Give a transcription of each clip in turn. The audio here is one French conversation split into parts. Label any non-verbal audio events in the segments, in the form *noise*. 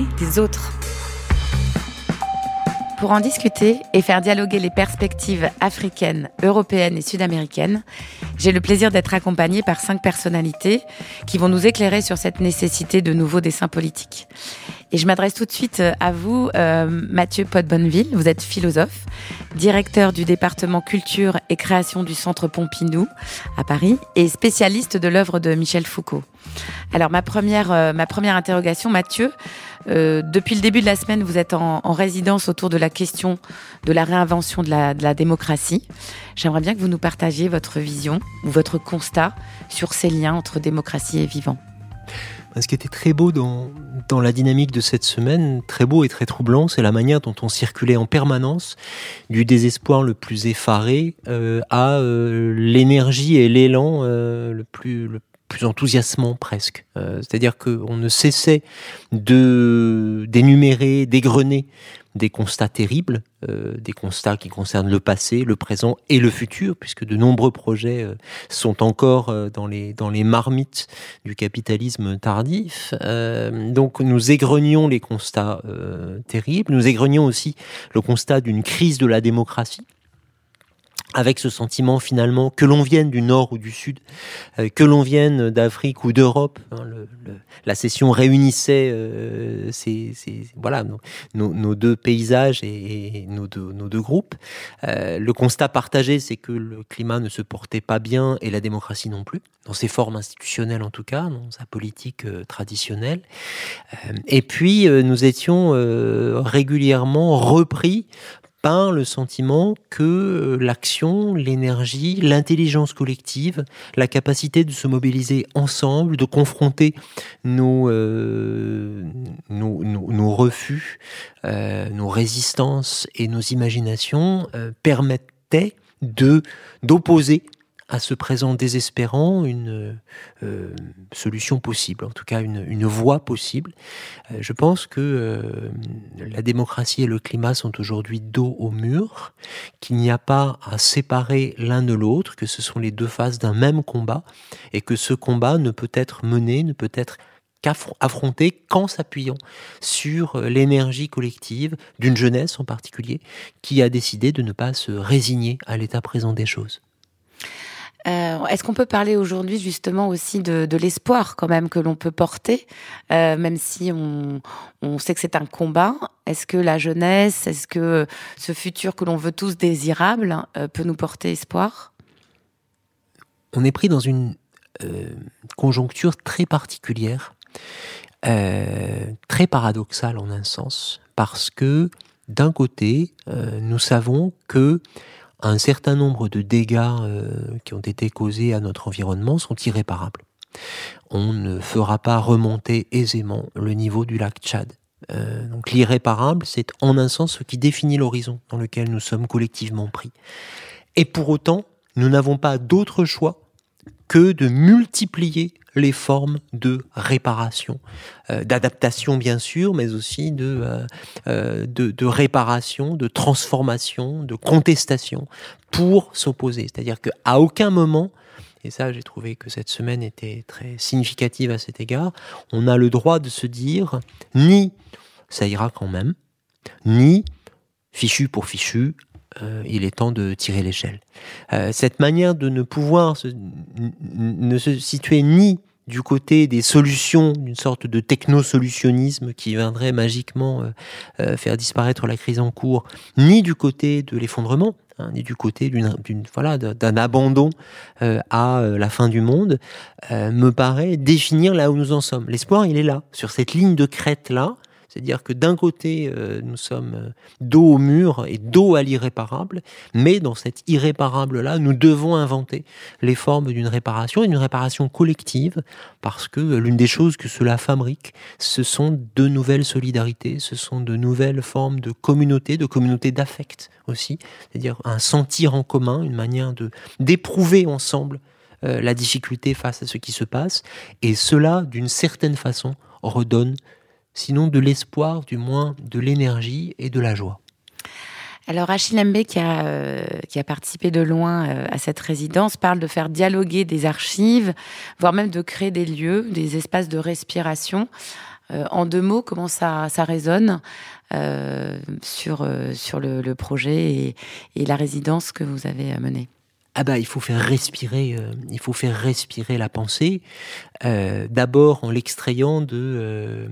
des autres. Pour en discuter et faire dialoguer les perspectives africaines, européennes et sud-américaines, j'ai le plaisir d'être accompagnée par cinq personnalités qui vont nous éclairer sur cette nécessité de nouveaux dessins politiques. Et je m'adresse tout de suite euh, à vous, euh, Mathieu Podbonneville. Vous êtes philosophe, directeur du département culture et création du Centre Pompidou à Paris et spécialiste de l'œuvre de Michel Foucault. Alors ma première, euh, ma première interrogation, Mathieu, euh, depuis le début de la semaine, vous êtes en, résidence autour de la question de la réinvention de la, démocratie. J'aimerais bien que vous nous partagiez votre vision ou votre constat sur ces liens entre démocratie et vivant. Ce qui était très beau dans, la dynamique de cette semaine, très beau et très troublant, c'est la manière dont on circulait en permanence du désespoir le plus effaré euh, à euh, l'énergie et l'élan le plus plus enthousiasmant presque. Euh, c'est-à-dire qu'on ne cessait de d'énumérer, d'égrener des constats terribles, euh, des constats qui concernent le passé, le présent et le futur, puisque de nombreux projets euh, sont encore dans les dans les marmites du capitalisme tardif. donc nous égrenions les constats terribles, nous égrenions aussi le constat d'une crise de la démocratie avec ce sentiment finalement que l'on vienne du nord ou du sud, euh, que l'on vienne d'Afrique ou d'Europe. Hein, la session réunissait euh, voilà nos, deux paysages et, nos, deux, nos, deux, groupes. Euh, le constat partagé, c'est que le climat ne se portait pas bien et la démocratie non plus, dans ses formes institutionnelles en tout cas, dans sa politique traditionnelle. et puis nous étions régulièrement repris par le sentiment que euh, l'action, l'énergie, l'intelligence collective, la capacité de se mobiliser ensemble, de confronter nos, euh, nos, refus, euh, nos résistances et nos imaginations permettaient de d'opposer à ce présent désespérant une euh, solution possible, en tout cas une, voie possible. Euh, je pense que euh, la démocratie et le climat sont aujourd'hui dos au mur, qu'il n'y a pas à séparer l'un de l'autre, que ce sont les deux faces d'un même combat, et que ce combat ne peut être mené, ne peut être qu'affronté qu'en s'appuyant sur l'énergie collective d'une jeunesse en particulier qui a décidé de ne pas se résigner à l'état présent des choses. Euh, est-ce qu'on peut parler aujourd'hui justement aussi de, l'espoir quand même que l'on peut porter, euh, même si on, sait que c'est un combat? Est-ce que la jeunesse, est-ce que ce futur que l'on veut tous désirable euh, peut nous porter espoir? On est pris dans une conjoncture très particulière, très paradoxale en un sens, parce que d'un côté, nous savons que un certain nombre de dégâts euh, qui ont été causés à notre environnement sont irréparables. On ne fera pas remonter aisément le niveau du lac Tchad. Euh, donc l'irréparable, c'est en un sens ce qui définit l'horizon dans lequel nous sommes collectivement pris. Et pour autant, nous n'avons pas d'autre choix que de multiplier les formes de réparation, euh, d'adaptation bien sûr, mais aussi de, euh, euh, de, de, réparation, de transformation, de contestation pour s'opposer. C'est-à-dire qu'à aucun moment, et ça j'ai trouvé que cette semaine était très significative à cet égard, on a le droit de se dire ni ça ira quand même, ni fichu pour fichu, euh, il est temps de tirer l'échelle. Euh, cette manière de ne pouvoir se, ne se situer ni du côté des solutions, d'une sorte de techno-solutionnisme qui viendrait magiquement euh, faire disparaître la crise en cours, ni du côté de l'effondrement, hein, ni du côté d'une, voilà, d'un abandon à la fin du monde, me paraît définir là où nous en sommes. L'espoir, il est là, sur cette ligne de crête là, c'est-à-dire que d'un côté, euh, nous sommes euh, dos au mur et dos à l'irréparable, mais dans cette irréparable-là, nous devons inventer les formes d'une réparation, et d'une réparation collective, parce que euh, l'une des choses que cela fabrique, ce sont de nouvelles solidarités, ce sont de nouvelles formes de communauté, de communauté d'affect aussi, c'est-à-dire un sentir en commun, une manière de d'éprouver ensemble la difficulté face à ce qui se passe, et cela, d'une certaine façon, redonne sinon de l'espoir, du moins de l'énergie et de la joie. Alors Achille Mbé, qui a, euh, qui a participé de loin euh, à cette résidence, parle de faire dialoguer des archives, voire même de créer des lieux, des espaces de respiration. en deux mots, comment ça, ça résonne sur, sur le, projet et, et, la résidence que vous avez menée? Ah bah il faut faire respirer, il faut faire respirer la pensée. D'abord en l'extrayant de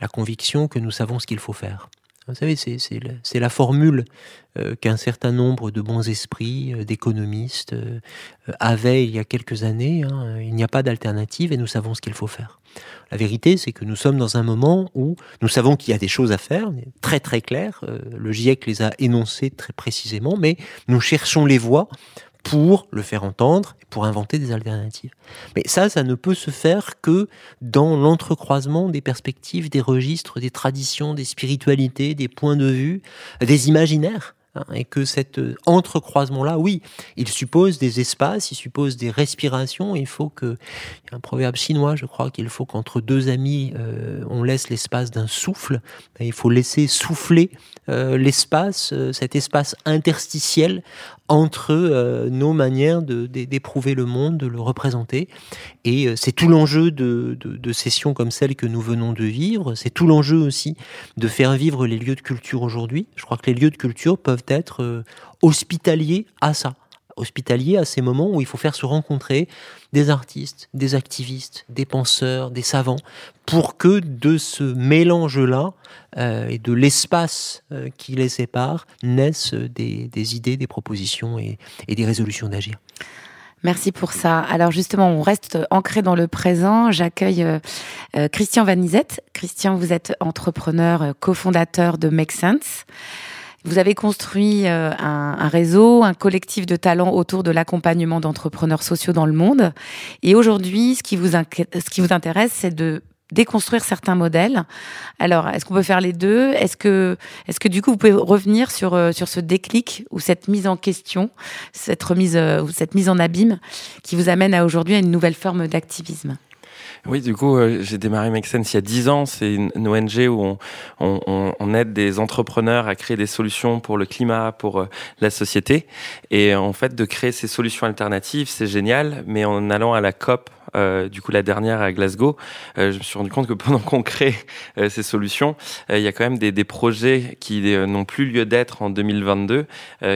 la conviction que nous savons ce qu'il faut faire. Vous savez, c'est la, formule euh, qu'un certain nombre de bons esprits, euh, d'économistes, euh, avaient il y a quelques années. Hein. Il n'y a pas d'alternative et nous savons ce qu'il faut faire. La vérité, c'est que nous sommes dans un moment où nous savons qu'il y a des choses à faire, très très clair. le GIEC les a énoncées très précisément, mais nous cherchons les voies pour le faire entendre et pour inventer des alternatives. Mais ça, ça ne peut se faire que dans l'entrecroisement des perspectives, des registres, des traditions, des spiritualités, des points de vue, des imaginaires. Hein, et que cet euh, entrecroisement-là, oui, il suppose des espaces, il suppose des respirations. Il faut que, il y a un proverbe chinois, je crois, qu'il faut qu'entre deux amis, euh, on laisse l'espace d'un souffle. Il faut laisser souffler euh, l'espace, cet espace interstitiel entre nos manières d'éprouver le monde, de le représenter. Et c'est tout l'enjeu de, de, sessions comme celle que nous venons de vivre. C'est tout l'enjeu aussi de faire vivre les lieux de culture aujourd'hui. Je crois que les lieux de culture peuvent être euh, hospitalier à ça, hospitalier à ces moments où il faut faire se rencontrer des artistes, des activistes, des penseurs, des savants, pour que de ce mélange-là euh, et de l'espace euh, qui les sépare naissent des, idées, des propositions et, des résolutions d'agir. Merci pour ça. Alors justement, on reste ancré dans le présent. J'accueille Christian Vanizette. Christian, vous êtes entrepreneur, cofondateur de Make Sense. Vous avez construit euh, un, réseau, un collectif de talents autour de l'accompagnement d'entrepreneurs sociaux dans le monde. Et aujourd'hui, ce qui vous, ce qui vous intéresse, c'est de déconstruire certains modèles. Alors, est-ce qu'on peut faire les deux? Est-ce que, est-ce que du coup, vous pouvez revenir sur euh, sur ce déclic ou cette mise en question, cette remise euh, ou cette mise en abîme qui vous amène à aujourd'hui à une nouvelle forme d'activisme? Oui, du coup, euh, j'ai démarré Make Sense il y a 10 ans. C'est une, ONG où on, on, on, aide des entrepreneurs à créer des solutions pour le climat, pour euh, la société. Et en fait, de créer ces solutions alternatives, c'est génial. Mais en allant à la COP euh, du coup la dernière à Glasgow, euh, je me suis rendu compte que pendant qu'on crée euh, ces solutions, il y a quand même des, projets qui n'ont plus lieu d'être en 2022,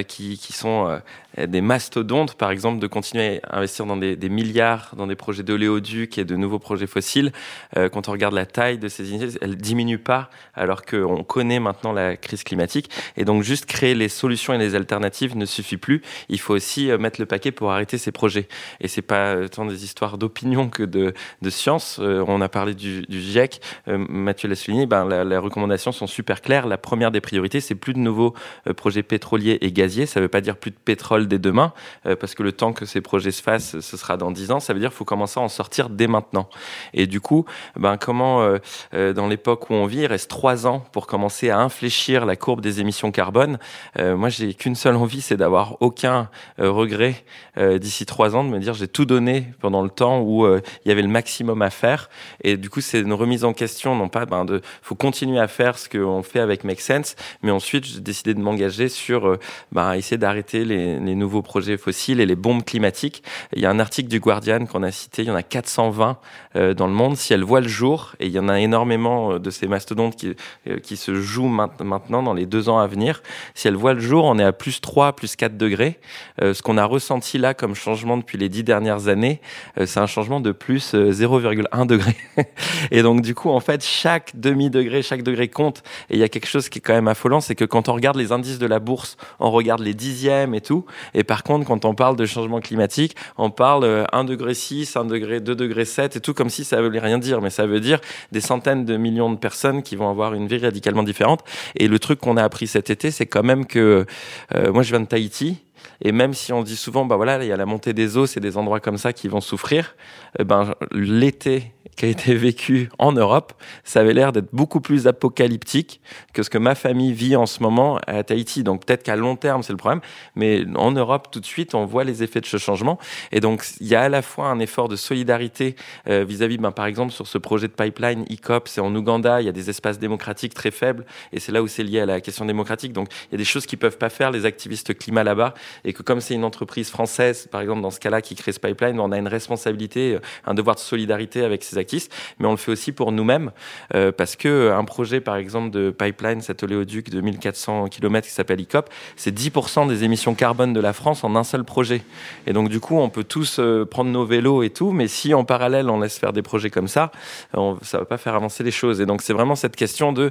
qui, sont des mastodontes, par exemple, de continuer à investir dans des, milliards dans des projets d'oléoducs et de nouveaux projets fossiles. quand on regarde la taille de ces initiatives, elles diminuent pas, alors qu'on connaît maintenant la crise climatique. Et donc, juste créer les solutions et les alternatives ne suffit plus. Il faut aussi mettre le paquet pour arrêter ces projets. Et c'est pas tant des histoires d'opinion que de, de science. Euh, on a parlé du, GIEC, euh, Mathieu l'a souligné, ben, les recommandations sont super claires. La première des priorités, c'est plus de nouveaux euh, projets pétroliers et gaziers. Ça ne veut pas dire plus de pétrole dès demain, parce que le temps que ces projets se fassent, ce sera dans 10 ans. Ça veut dire qu'il faut commencer à en sortir dès maintenant. Et du coup, ben, comment, dans l'époque où on vit, il reste 3 ans pour commencer à infléchir la courbe des émissions carbone. moi, j'ai qu'une seule envie, c'est d'avoir aucun regret d'ici 3 ans, de me dire j'ai tout donné pendant le temps où euh, il y avait le maximum à faire. Et du coup, c'est une remise en question, non pas ben, de, faut continuer à faire ce qu'on fait avec Make Sense, mais ensuite j'ai décidé de m'engager sur euh, ben, essayer d'arrêter les, les, nouveaux projets fossiles et les bombes climatiques. Il y a un article du Guardian qu'on a cité, il y en a 420 euh, dans le monde. Si elles voient le jour, et il y en a énormément de ces mastodontes qui, qui se jouent maintenant dans les deux ans à venir, si elles voient le jour, on est à plus 3, plus 4 degrés. ce qu'on a ressenti là comme changement depuis les dix dernières années, c'est un changement de plus 0,1 euh, degré. *laughs* et donc du coup, en fait, chaque demi-degré, chaque degré compte. Et il y a quelque chose qui est quand même affolant, c'est que quand on regarde les indices de la bourse, on regarde les dixièmes et tout. Et par contre, quand on parle de changement climatique, on parle 1 euh, degré 6, 1 degré, 2 degrés 7 et tout, comme si ça voulait rien dire. Mais ça veut dire des centaines de millions de personnes qui vont avoir une vie radicalement différente. Et le truc qu'on a appris cet été, c'est quand même que euh, moi, je viens de Tahiti. Et même si on dit souvent, bah voilà, il y a la montée des eaux, c'est des endroits comme ça qui vont souffrir. Eh ben, l'été qui a été vécu en Europe, ça avait l'air d'être beaucoup plus apocalyptique que ce que ma famille vit en ce moment à Tahiti. Donc peut-être qu'à long terme, c'est le problème, mais en Europe, tout de suite, on voit les effets de ce changement. Et donc, il y a à la fois un effort de solidarité euh, vis-à-vis, ben, par exemple, sur ce projet de pipeline ECOP, c'est en Ouganda, il y a des espaces démocratiques très faibles, et c'est là où c'est lié à la question démocratique. Donc, il y a des choses qu'ils peuvent pas faire, les activistes climat là-bas. Et que comme c'est une entreprise française, par exemple dans ce cas-là, qui crée ce pipeline, on a une responsabilité, un devoir de solidarité avec ces actifs, mais on le fait aussi pour nous-mêmes, euh, parce que un projet, par exemple, de pipeline, cet oléoduc de 1400 km qui s'appelle ICOP, c'est 10% des émissions carbone de la France en un seul projet. Et donc, du coup, on peut tous euh, prendre nos vélos et tout, mais si en parallèle, on laisse faire des projets comme ça, on, ça va pas faire avancer les choses. Et donc, c'est vraiment cette question de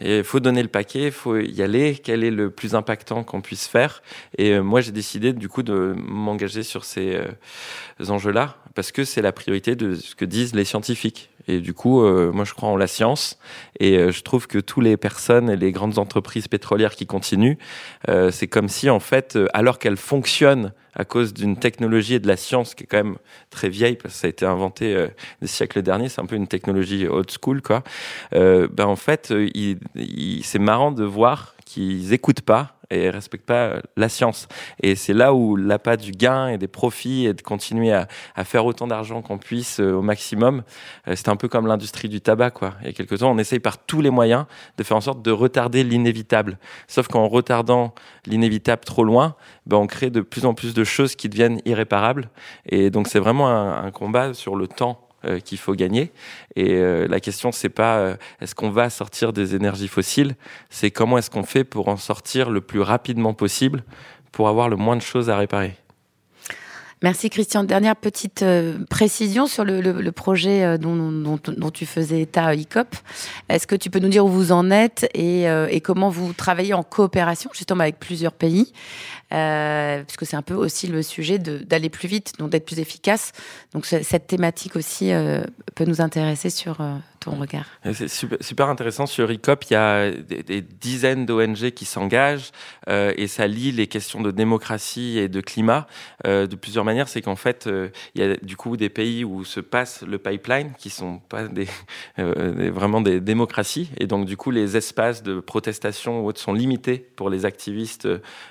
il faut donner le paquet, il faut y aller. Quel est le plus impactant qu'on puisse faire? Et euh, moi, j'ai décidé du coup de m'engager sur ces euh, enjeux-là parce que c'est la priorité de ce que disent les scientifiques. Et du coup, euh, moi, je crois en la science et je trouve que toutes les personnes et les grandes entreprises pétrolières qui continuent, c'est comme si en fait, alors qu'elles fonctionnent à cause d'une technologie et de la science qui est quand même très vieille parce que ça a été inventé euh, des siècles derniers. C'est un peu une technologie old school, quoi. Euh, ben en fait, euh, c'est marrant de voir qu'ils écoutent pas et respectent pas la science. Et c'est là où l'appât du gain et des profits et de continuer à, faire autant d'argent qu'on puisse euh, au maximum, euh, c'est un peu comme l'industrie du tabac, quoi. Il y a quelques temps, on essaye par tous les moyens de faire en sorte de retarder l'inévitable. Sauf qu'en retardant l'inévitable trop loin, ben on crée de plus en plus de choses qui deviennent irréparables. Et donc c'est vraiment un combat sur le temps euh, qu'il faut gagner. Et euh, la question, c'est pas euh, est-ce qu'on va sortir des énergies fossiles, c'est comment est-ce qu'on fait pour en sortir le plus rapidement possible pour avoir le moins de choses à réparer? Merci Christian. Dernière petite précision sur le, projet dont, tu faisais état ICOP. Est-ce que tu peux nous dire où vous en êtes et, et comment vous travaillez en coopération justement avec plusieurs pays? Euh, puisque c'est un peu aussi le sujet d'aller plus vite, donc d'être plus efficace. Donc cette thématique aussi euh, peut nous intéresser sur euh, regard. C'est super, intéressant. Sur ICOP, il y a des, dizaines d'ONG qui s'engagent et ça lie les questions de démocratie et de climat de plusieurs manières. C'est qu'en fait, il y a du coup des pays où se passe le pipeline qui sont pas *laughs* des, vraiment des démocraties et donc du coup les espaces de protestation ou autres sont limités pour les activistes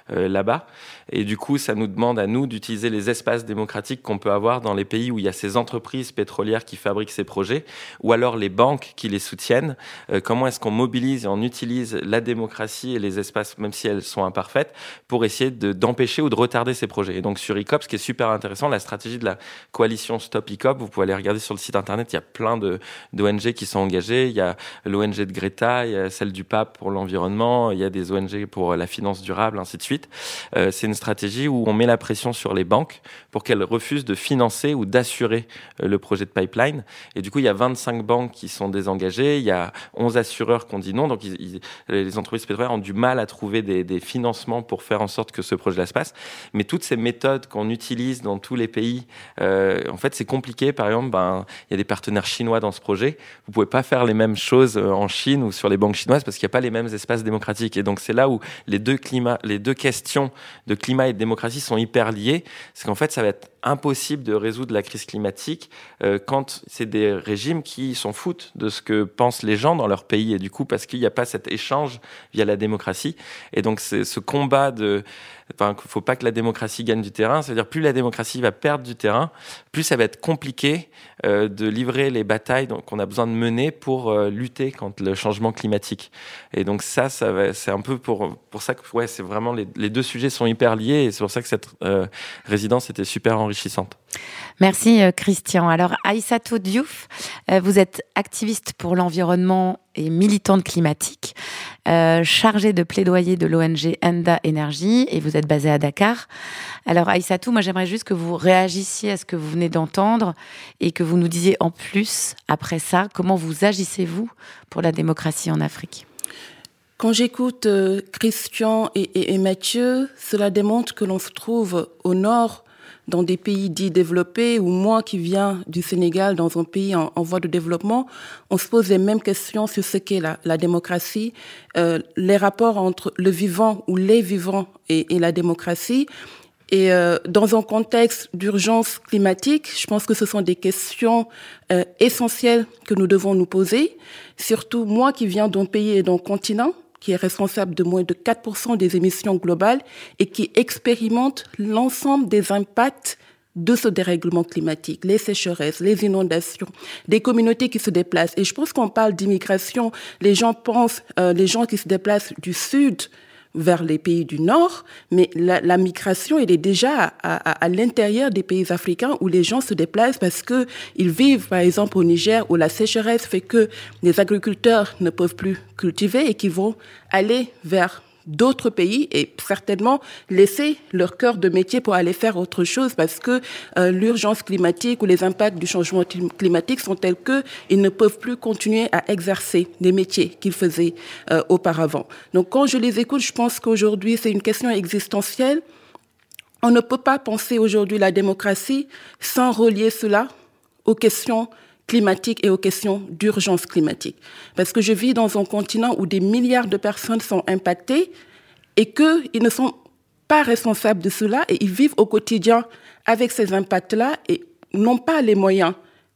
là-bas. Et du coup, ça nous demande à nous d'utiliser les espaces démocratiques qu'on peut avoir dans les pays où il y a ces entreprises pétrolières qui fabriquent ces projets, ou alors les banques qui les soutiennent. Euh, comment est-ce qu'on mobilise et on utilise la démocratie et les espaces, même si elles sont imparfaites, pour essayer d'empêcher ou de retarder ces projets? Et donc sur ICOP, ce qui est super intéressant, la stratégie de la coalition Stop ICOP, vous pouvez aller regarder sur le site internet, il y a plein d'ONG qui sont engagées. Il y a l'ONG de Greta, il y a celle du pape pour l'environnement, il y a des ONG pour la finance durable, ainsi de suite. Euh, c'est une stratégie où on met la pression sur les banques pour qu'elles refusent de financer ou d'assurer euh, le projet de pipeline. Et du coup, il y a 25 banques qui sont désengagées, il y a 11 assureurs qui ont dit non. Donc, les entreprises pétrolières ont du mal à trouver des, financements pour faire en sorte que ce projet-là se passe. Mais toutes ces méthodes qu'on utilise dans tous les pays, euh, en fait, c'est compliqué. Par exemple, ben, il y a des partenaires chinois dans ce projet. Vous pouvez pas faire les mêmes choses en Chine ou sur les banques chinoises parce qu'il n'y a pas les mêmes espaces démocratiques. Et donc, c'est là où les deux climats, les deux questions de climat et de démocratie sont hyper liés. C'est qu'en fait, ça va être impossible de résoudre la crise climatique euh, quand c'est des régimes qui s'en foutent de ce que pensent les gens dans leur pays. Et du coup, parce qu'il n'y a pas cet échange via la démocratie. Et donc, c'est ce combat de enfin, qu'il faut pas que la démocratie gagne du terrain. C'est-à-dire plus la démocratie va perdre du terrain, plus ça va être compliqué euh, de livrer les batailles qu'on a besoin de mener pour euh, lutter contre le changement climatique. Et donc ça, ça c'est un peu pour pour ça que ouais, c'est vraiment les, les, deux sujets sont hyper liés et c'est pour ça que cette euh, résidence était super enrichissante. Merci Christian. Alors Aïssatou Diouf, vous êtes activiste pour l'environnement et militante climatique, euh, chargée de plaidoyer de l'ONG Enda Energy et vous êtes basée à Dakar. Alors Aïssatou, moi j'aimerais juste que vous réagissiez à ce que vous venez d'entendre et que vous nous disiez en plus, après ça, comment vous agissez-vous pour la démocratie en Afrique? Quand j'écoute euh, Christian et, Mathieu, cela démontre que l'on se trouve au nord dans des pays dits développés, ou moi qui viens du Sénégal, dans un pays en, voie de développement, on se pose les mêmes questions sur ce qu'est la, démocratie, euh, les rapports entre le vivant ou les vivants et, et la démocratie. Et euh, dans un contexte d'urgence climatique, je pense que ce sont des questions euh, essentielles que nous devons nous poser. Surtout moi qui viens d'un pays et d'un continent qui est responsable de moins de 4% des émissions globales et qui expérimente l'ensemble des impacts de ce dérèglement climatique, les sécheresses, les inondations, des communautés qui se déplacent. Et je pense qu'on parle d'immigration, les gens pensent, euh, les gens qui se déplacent du sud vers les pays du Nord, mais la, migration, elle est déjà à, l'intérieur des pays africains où les gens se déplacent parce que ils vivent, par exemple, au Niger où la sécheresse fait que les agriculteurs ne peuvent plus cultiver et qu'ils vont aller vers d'autres pays et certainement laisser leur cœur de métier pour aller faire autre chose parce que euh, l'urgence climatique ou les impacts du changement climatique sont tels que ils ne peuvent plus continuer à exercer les métiers qu'ils faisaient euh, auparavant. Donc quand je les écoute, je pense qu'aujourd'hui c'est une question existentielle. On ne peut pas penser aujourd'hui la démocratie sans relier cela aux questions climatique et aux questions d'urgence climatique. Parce que je vis dans un continent où des milliards de personnes sont impactées et qu'ils ne sont pas responsables de cela et ils vivent au quotidien avec ces impacts-là et n'ont pas les moyens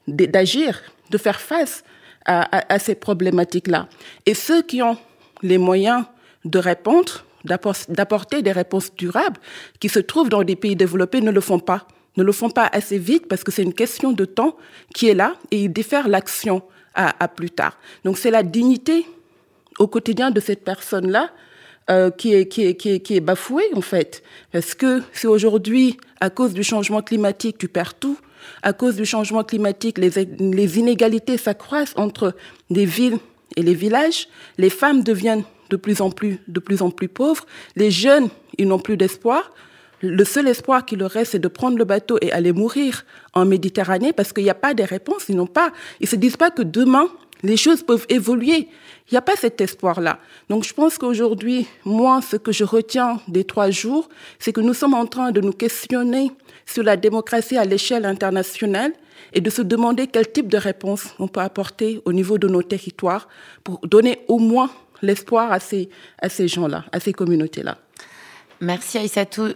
d'agir, de faire face à, à ces problématiques-là. Et ceux qui ont les moyens de répondre, d'apporter des réponses durables, qui se trouvent dans des pays développés, ne le font pas ne le font pas assez vite parce que c'est une question de temps qui est là et ils diffèrent l'action à, plus tard. Donc c'est la dignité au quotidien de cette personne-là euh, qui, est, qui, est, qui, est, qui est bafouée en fait. Parce que si aujourd'hui, à cause du changement climatique, tu perds tout, à cause du changement climatique, les, les inégalités s'accroissent entre les villes et les villages, les femmes deviennent de plus en plus, de plus en plus pauvres, les jeunes, ils n'ont plus d'espoir, le seul espoir qui leur reste, c'est de prendre le bateau et aller mourir en Méditerranée parce qu'il n'y a pas de réponse. Ils n'ont pas, ils se disent pas que demain, les choses peuvent évoluer. Il n'y a pas cet espoir-là. Donc je pense qu'aujourd'hui, moi, ce que je retiens des trois jours, c'est que nous sommes en train de nous questionner sur la démocratie à l'échelle internationale et de se demander quel type de réponse on peut apporter au niveau de nos territoires pour donner au moins l'espoir à ces, à ces gens-là, à ces communautés-là. Merci Aïssatou.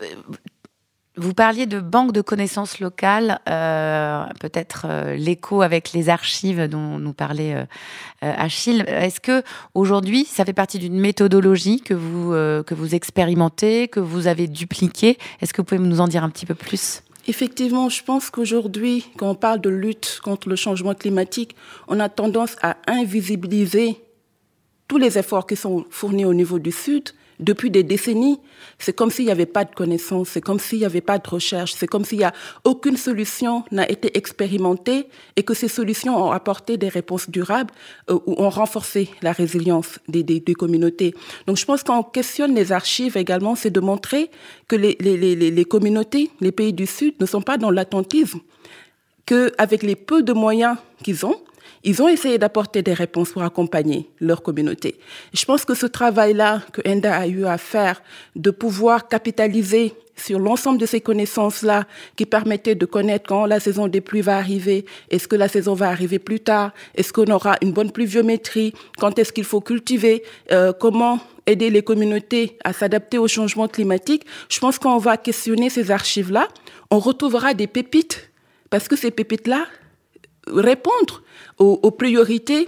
Vous parliez de banque de connaissances locales, euh, peut-être euh, l'écho avec les archives dont nous parlait euh, Achille. Est-ce que aujourd'hui, ça fait partie d'une méthodologie que vous que vous expérimentez, que vous avez dupliquée? Est-ce que vous pouvez nous en dire un petit peu plus? Effectivement, je pense qu'aujourd'hui, quand on parle de lutte contre le changement climatique, on a tendance à invisibiliser tous les efforts qui sont fournis au niveau du Sud, depuis des décennies, c'est comme s'il n'y avait pas de connaissances, c'est comme s'il n'y avait pas de recherche, c'est comme s'il n'y a aucune solution n'a été expérimentée et que ces solutions ont apporté des réponses durables euh, ou ont renforcé la résilience des, communautés. Donc je pense qu'on questionne les archives également, c'est de montrer que les, les communautés, les pays du Sud ne sont pas dans l'attentisme, qu'avec les peu de moyens qu'ils ont, ils ont essayé d'apporter des réponses pour accompagner leur communauté. Je pense que ce travail-là que ENDA a eu à faire, de pouvoir capitaliser sur l'ensemble de ces connaissances-là qui permettaient de connaître quand la saison des pluies va arriver, est-ce que la saison va arriver plus tard, est-ce qu'on aura une bonne pluviométrie, quand est-ce qu'il faut cultiver, euh, comment aider les communautés à s'adapter au changement climatique. Je pense qu'on va questionner ces archives-là, on retrouvera des pépites, parce que ces pépites-là répondent aux, priorités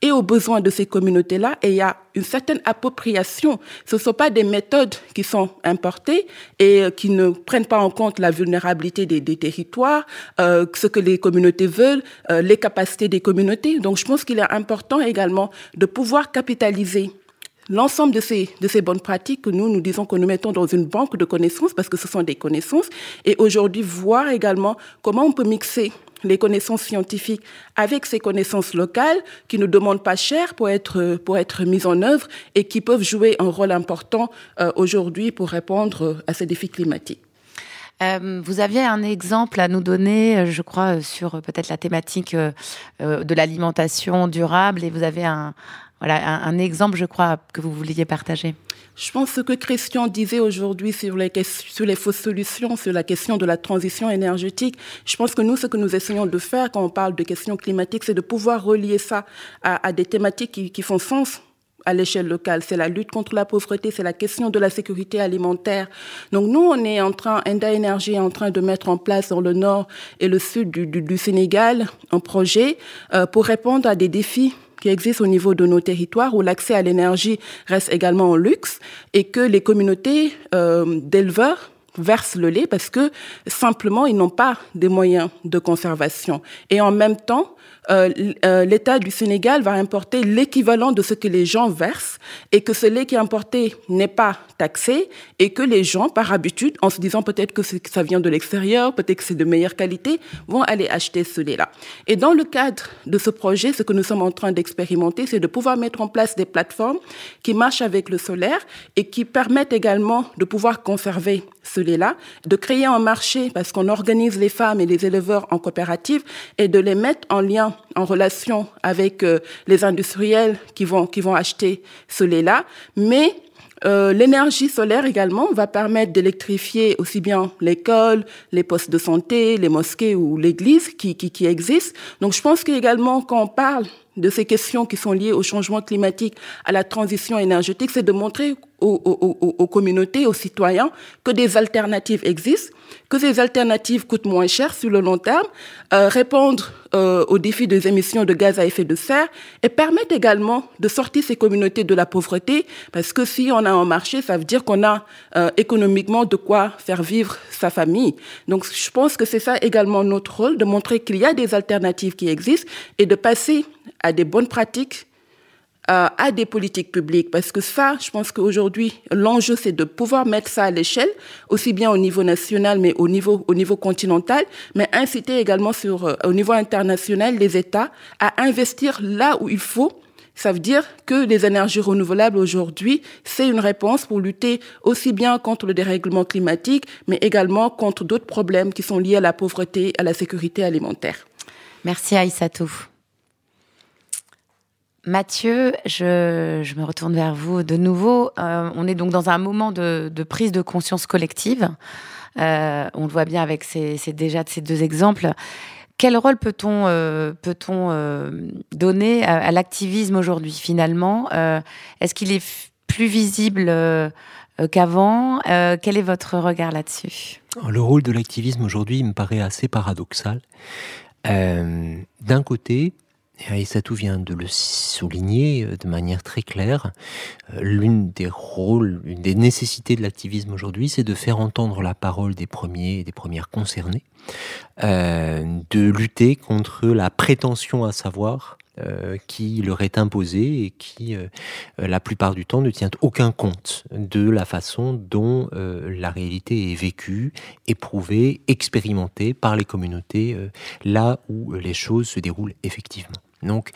et aux besoins de ces communautés-là et il y a une certaine appropriation. Ce ne sont pas des méthodes qui sont importées et qui ne prennent pas en compte la vulnérabilité des, territoires, euh, ce que les communautés veulent, euh, les capacités des communautés. Donc je pense qu'il est important également de pouvoir capitaliser l'ensemble de ces bonnes pratiques que nous, nous disons que nous mettons dans une banque de connaissances parce que ce sont des connaissances et aujourd'hui voir également comment on peut mixer les connaissances scientifiques avec ces connaissances locales qui ne demandent pas cher pour être, pour être mises en œuvre et qui peuvent jouer un rôle important euh, aujourd'hui pour répondre à ces défis climatiques. Euh, vous aviez un exemple à nous donner, je crois, sur peut-être la thématique euh, de l'alimentation durable et vous avez un, voilà, un, exemple, je crois, que vous vouliez partager. Je pense ce que Christian disait aujourd'hui sur les, sur les fausses solutions, sur la question de la transition énergétique. Je pense que nous, ce que nous essayons de faire quand on parle de questions climatiques, c'est de pouvoir relier ça à, des thématiques qui, font sens à l'échelle locale. C'est la lutte contre la pauvreté, c'est la question de la sécurité alimentaire. Donc nous, on est en train, Enda Energy est en train de mettre en place dans le nord et le sud du Sénégal un projet euh, pour répondre à des défis qui existent au niveau de nos territoires où l'accès à l'énergie reste également en luxe et que les communautés euh, d'éleveurs versent le lait parce que simplement ils n'ont pas des moyens de conservation. Et en même temps, l'État du Sénégal va importer l'équivalent de ce que les gens versent et que ce lait qui est importé n'est pas taxé et que les gens, par habitude, en se disant peut-être que ça vient de l'extérieur, peut-être que c'est de meilleure qualité, vont aller acheter ce lait-là. Et dans le cadre de ce projet, ce que nous sommes en train d'expérimenter, c'est de pouvoir mettre en place des plateformes qui marchent avec le solaire et qui permettent également de pouvoir conserver ce lait-là, de créer un marché parce qu'on organise les femmes et les éleveurs en coopérative et de les mettre en lien en relation avec euh, les industriels qui vont, qui vont acheter ce lait-là. Mais euh, l'énergie solaire également va permettre d'électrifier aussi bien l'école, les postes de santé, les mosquées ou l'église qui, qui, qui existent. Donc je pense qu'également quand on parle de ces questions qui sont liées au changement climatique, à la transition énergétique, c'est de montrer aux, communautés, aux citoyens, que des alternatives existent, que ces alternatives coûtent moins cher sur le long terme, euh, répondre euh, aux défis des émissions de gaz à effet de serre et permettent également de sortir ces communautés de la pauvreté, parce que si on a un marché, ça veut dire qu'on a euh, économiquement de quoi faire vivre sa famille. Donc je pense que c'est ça également notre rôle, de montrer qu'il y a des alternatives qui existent et de passer à des bonnes pratiques euh, à des politiques publiques. Parce que ça, je pense qu'aujourd'hui, l'enjeu, c'est de pouvoir mettre ça à l'échelle, aussi bien au niveau national, mais au niveau, au niveau continental, mais inciter également sur, euh, au niveau international les États à investir là où il faut. Ça veut dire que les énergies renouvelables aujourd'hui, c'est une réponse pour lutter aussi bien contre le dérèglement climatique, mais également contre d'autres problèmes qui sont liés à la pauvreté, à la sécurité alimentaire. Merci Aïssatou. Mathieu, je, me retourne vers vous de nouveau. Euh, on est donc dans un moment de, prise de conscience collective. Euh, on le voit bien avec ces, déjà ces deux exemples. Quel rôle peut-on euh, peut-on donner à, l'activisme aujourd'hui finalement? Est-ce qu'il est plus visible qu'avant? Quel est votre regard là-dessus? Le rôle de l'activisme aujourd'hui me paraît assez paradoxal. D'un côté, et tout vient de le souligner euh, de manière très claire. Euh, l'une des rôles, une des nécessités de l'activisme aujourd'hui, c'est de faire entendre la parole des premiers et des premières concernés, euh, de lutter contre la prétention à savoir qui leur est imposée et qui, la plupart du temps, ne tient aucun compte de la façon dont la réalité est vécue, éprouvée, expérimentée par les communautés là où les choses se déroulent effectivement. Donc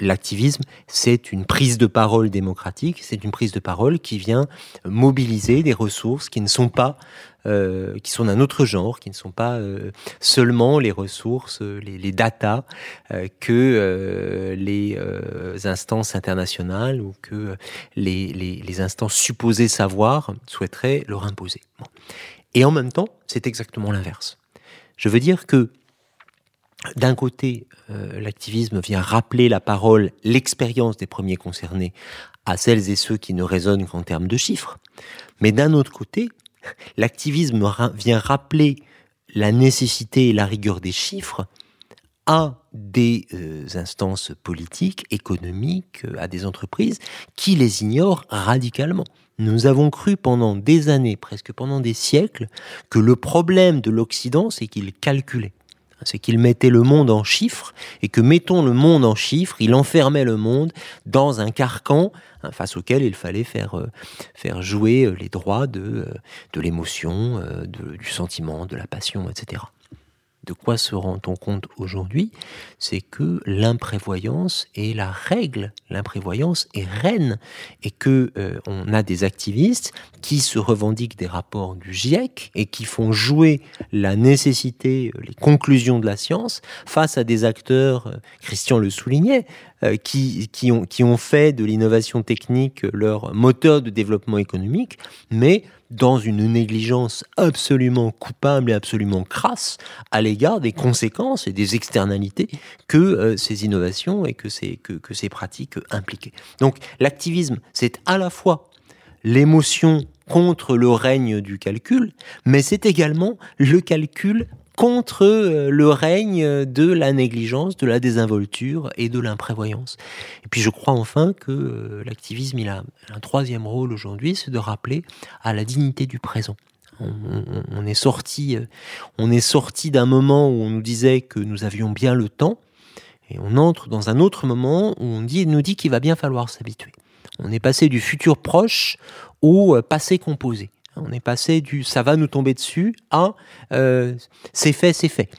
l'activisme, c'est une prise de parole démocratique, c'est une prise de parole qui vient mobiliser des ressources qui ne sont pas, euh, qui sont d'un autre genre, qui ne sont pas euh, seulement les ressources, les, les datas euh, que les instances internationales ou que les, instances supposées savoir souhaiteraient leur imposer. Et en même temps, c'est exactement l'inverse. Je veux dire que d'un côté, euh, l'activisme vient rappeler la parole, l'expérience des premiers concernés à celles et ceux qui ne raisonnent qu'en termes de chiffres. Mais d'un autre côté, l'activisme vient rappeler la nécessité et la rigueur des chiffres à des euh, instances politiques, économiques, euh, à des entreprises qui les ignorent radicalement. Nous avons cru pendant des années, presque pendant des siècles, que le problème de l'Occident, c'est qu'il calculait c'est qu'il mettait le monde en chiffres et que mettons le monde en chiffres, il enfermait le monde dans un carcan hein, face auquel il fallait faire, euh, jouer euh, les droits de, euh, de l'émotion, du sentiment, de la passion, etc de quoi se rend-on compte aujourd'hui C'est que l'imprévoyance est la règle, l'imprévoyance est reine, et que euh, on a des activistes qui se revendiquent des rapports du GIEC et qui font jouer la nécessité, euh, les conclusions de la science face à des acteurs, euh, Christian le soulignait, qui, qui, ont, qui ont fait de l'innovation technique leur moteur de développement économique, mais dans une négligence absolument coupable et absolument crasse à l'égard des conséquences et des externalités que euh, ces innovations et que ces, que, que ces pratiques impliquaient. Donc l'activisme, c'est à la fois l'émotion contre le règne du calcul, mais c'est également le calcul contre euh, le règne de la négligence, de la désinvolture et de l'imprévoyance. Et puis je crois enfin que euh, l'activisme, il a un troisième rôle aujourd'hui, c'est de rappeler à la dignité du présent On, est sorti, on est sorti d'un moment où on nous disait que nous avions bien le temps, et on entre dans un autre moment où on nous dit qu'il va bien falloir s'habituer. On est passé du futur proche au passé composé. On est passé du ça va nous tomber dessus à c'est fait, c'est fait.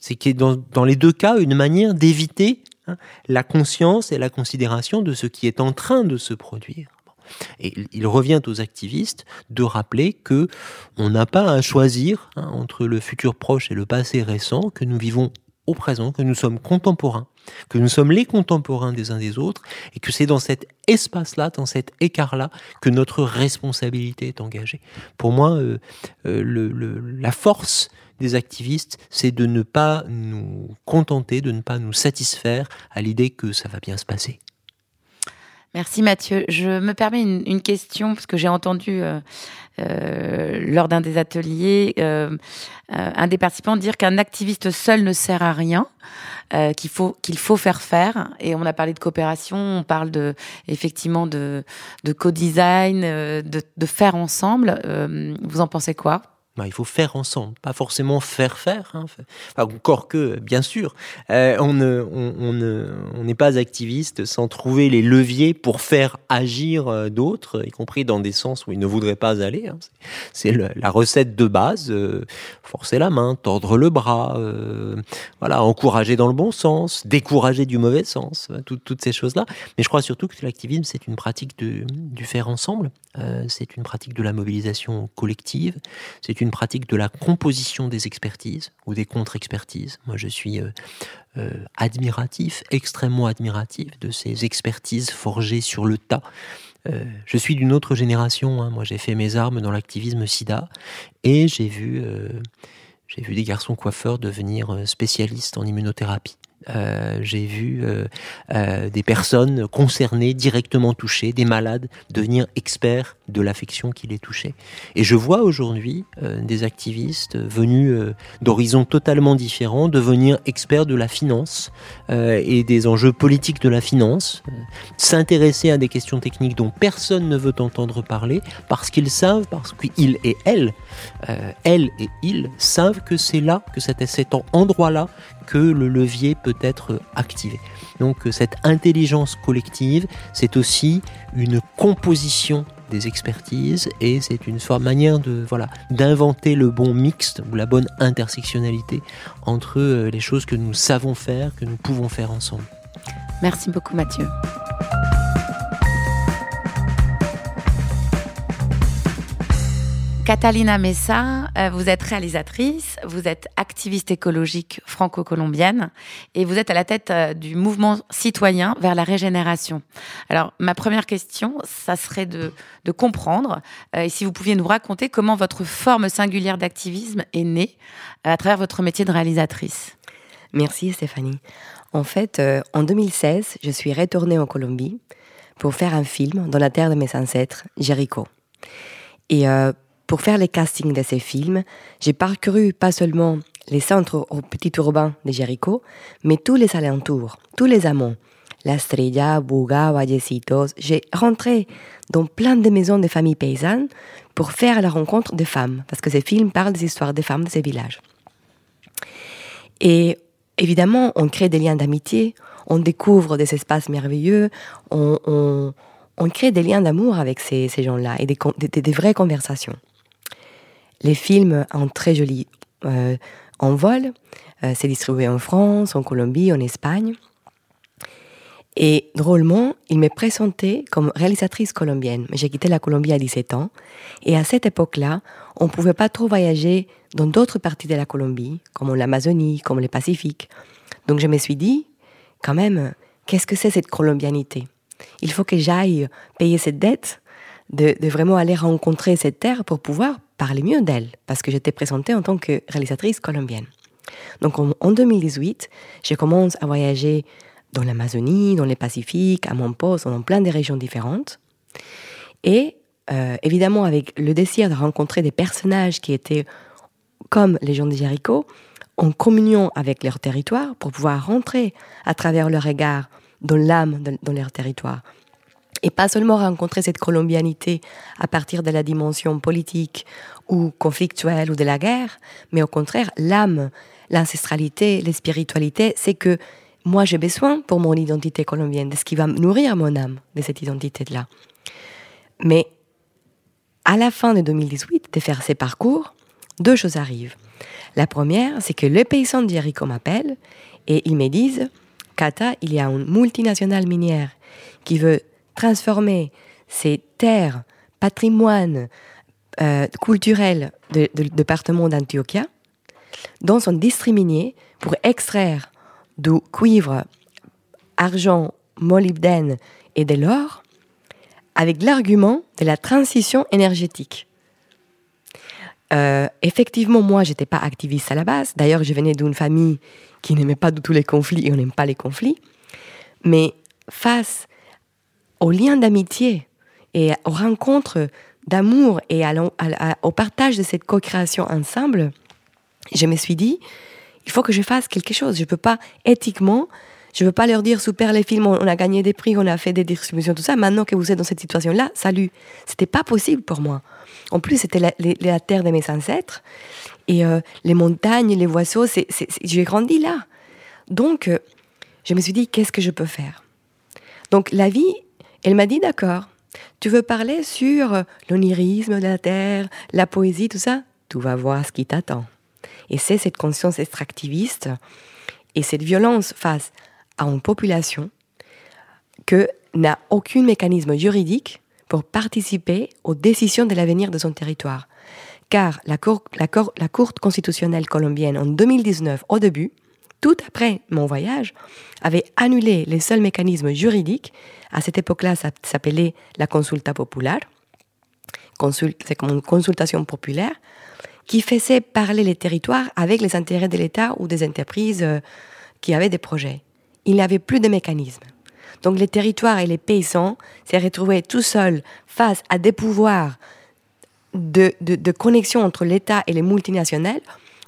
C'est dans, dans les deux cas une manière d'éviter hein, la conscience et la considération de ce qui est en train de se produire. Et il revient aux activistes de rappeler que on n'a pas à choisir hein, entre le futur proche et le passé récent, que nous vivons au présent, que nous sommes contemporains, que nous sommes les contemporains des uns des autres, et que c'est dans cet espace-là, dans cet écart-là, que notre responsabilité est engagée. Pour moi, euh, euh, la force des activistes, c'est de ne pas nous contenter, de ne pas nous satisfaire à l'idée que ça va bien se passer. Merci Mathieu. Je me permets une, question parce que j'ai entendu euh, lors d'un des ateliers euh, un des participants dire qu'un activiste seul ne sert à rien, qu'il faut qu'il faut faire faire. Et on a parlé de coopération, on parle de effectivement de, de co-design, de, de, faire ensemble. vous en pensez quoi? Bah, il faut faire ensemble, pas forcément faire faire. Hein. encore que, bien sûr, euh, on n'est on, on pas activiste sans trouver les leviers pour faire agir euh, d'autres, y compris dans des sens où ils ne voudraient pas aller. Hein. C'est la recette de base. Euh, forcer la main, tordre le bras, voilà, encourager dans le bon sens, décourager du mauvais sens, toutes ces choses-là. Mais je crois surtout que l'activisme, c'est une pratique de, du faire ensemble. c'est une pratique de la mobilisation collective. C'est une une pratique de la composition des expertises ou des contre-expertises. Moi, je suis euh, euh, admiratif, extrêmement admiratif de ces expertises forgées sur le tas. Euh, je suis d'une autre génération. Hein. Moi, j'ai fait mes armes dans l'activisme SIDA et j'ai vu, j'ai vu des garçons coiffeurs devenir spécialistes en immunothérapie. Euh, j'ai vu euh, euh, des personnes concernées, directement touchées, des malades, devenir experts de l'affection qui les touchait. Et je vois aujourd'hui des activistes venus d'horizons totalement différents devenir experts de la finance et des enjeux politiques de la finance, s'intéresser à des questions techniques dont personne ne veut entendre parler parce qu'ils savent, parce qu'ils et elles, elles et ils savent que c'est là, que c'est à cet endroit-là que le levier peut être activé. Donc cette intelligence collective, c'est aussi une composition des expertises et c'est une forme, manière de voilà d'inventer le bon mixte ou la bonne intersectionnalité entre euh, les choses que nous savons faire, que nous pouvons faire ensemble. Merci beaucoup Mathieu. Catalina Messa, euh, vous êtes réalisatrice, vous êtes activiste écologique franco-colombienne et vous êtes à la tête euh, du mouvement citoyen vers la régénération. Alors, ma première question, ça serait de, comprendre, euh, et si vous pouviez nous raconter comment votre forme singulière d'activisme est née à travers votre métier de réalisatrice. Merci Stéphanie. En fait, en 2016, je suis retournée en Colombie pour faire un film dans la terre de mes ancêtres, Jéricho. Et pour faire les castings de ces films, j'ai parcouru pas seulement les centres au petit urbain de Jéricho, mais tous les alentours, tous les amants. La Estrella, Buga, Vallecitos. J'ai rentré dans plein de maisons de familles paysannes pour faire la rencontre des femmes, parce que ces films parlent des histoires des femmes de ces villages. Et évidemment, on crée des liens d'amitié, on découvre des espaces merveilleux, on, crée des liens d'amour avec ces, gens-là et des vraies conversations. Les films ont très joli euh, envol. Euh, c'est distribué en France, en Colombie, en Espagne. Et drôlement, il m'est présenté comme réalisatrice colombienne. J'ai quitté la Colombie à 17 ans. Et à cette époque-là, on ne pouvait pas trop voyager dans d'autres parties de la Colombie, comme l'Amazonie, comme le Pacifique. Donc je me suis dit, quand même, qu'est-ce que c'est cette colombianité? Il faut que j'aille payer cette dette, de, de, vraiment aller rencontrer cette terre pour pouvoir parler mieux d'elle, parce que j'étais présentée en tant que réalisatrice colombienne. Donc en, 2018, je commence à voyager dans l'Amazonie, dans le Pacifique, à mon dans plein de régions différentes. Et euh, évidemment, avec le désir de rencontrer des personnages qui étaient comme les gens de Jéricho, en communion avec leur territoire, pour pouvoir rentrer à travers leur regard dans l'âme dans leur territoire. Et pas seulement rencontrer cette colombianité à partir de la dimension politique ou conflictuelle ou de la guerre, mais au contraire, l'âme, l'ancestralité, la spiritualité, c'est que moi j'ai besoin pour mon identité colombienne de ce qui va nourrir mon âme, de cette identité-là. Mais à la fin de 2018, de faire ces parcours, deux choses arrivent. La première, c'est que les paysans d'Yarico m'appellent et ils me disent Kata, il y a une multinationale minière qui veut transformer ces terres, patrimoine euh, culturel du département d'Antioquia dans son district minier pour extraire du cuivre, argent, molybdène et de l'or avec l'argument de la transition énergétique. Euh, effectivement, moi, j'étais pas activiste à la base. D'ailleurs, je venais d'une famille qui n'aimait pas du tout les conflits et on n'aime pas les conflits. Mais face aux liens d'amitié et aux rencontres d'amour et au partage de cette co-création ensemble, je me suis dit, il faut que je fasse quelque chose. Je ne peux pas éthiquement je ne veux pas leur dire super les films, on a gagné des prix, on a fait des distributions, tout ça. Maintenant que vous êtes dans cette situation-là, salut. C'était pas possible pour moi. En plus, c'était la, terre de mes ancêtres et euh, les montagnes, les oiseaux. j'ai grandi là. Donc, euh, je me suis dit, qu'est-ce que je peux faire? Donc, la vie, elle m'a dit, d'accord. Tu veux parler sur l'onirisme de la terre, la poésie, tout ça? Tu vas voir ce qui t'attend. Et c'est cette conscience extractiviste et cette violence face à une population que n'a aucun mécanisme juridique pour participer aux décisions de l'avenir de son territoire. Car la Cour, la Cour constitutionnelle colombienne, en 2019, au début, tout après mon voyage, avait annulé les seuls mécanismes juridiques. À cette époque-là, ça s'appelait la consulta populaire. C'est comme une consultation populaire qui faisait parler les territoires avec les intérêts de l'État ou des entreprises euh, qui avaient des projets il n'y avait plus de mécanisme. Donc les territoires et les paysans s'est retrouvés tout seuls face à des pouvoirs de, de, connexion entre l'État et les multinationales,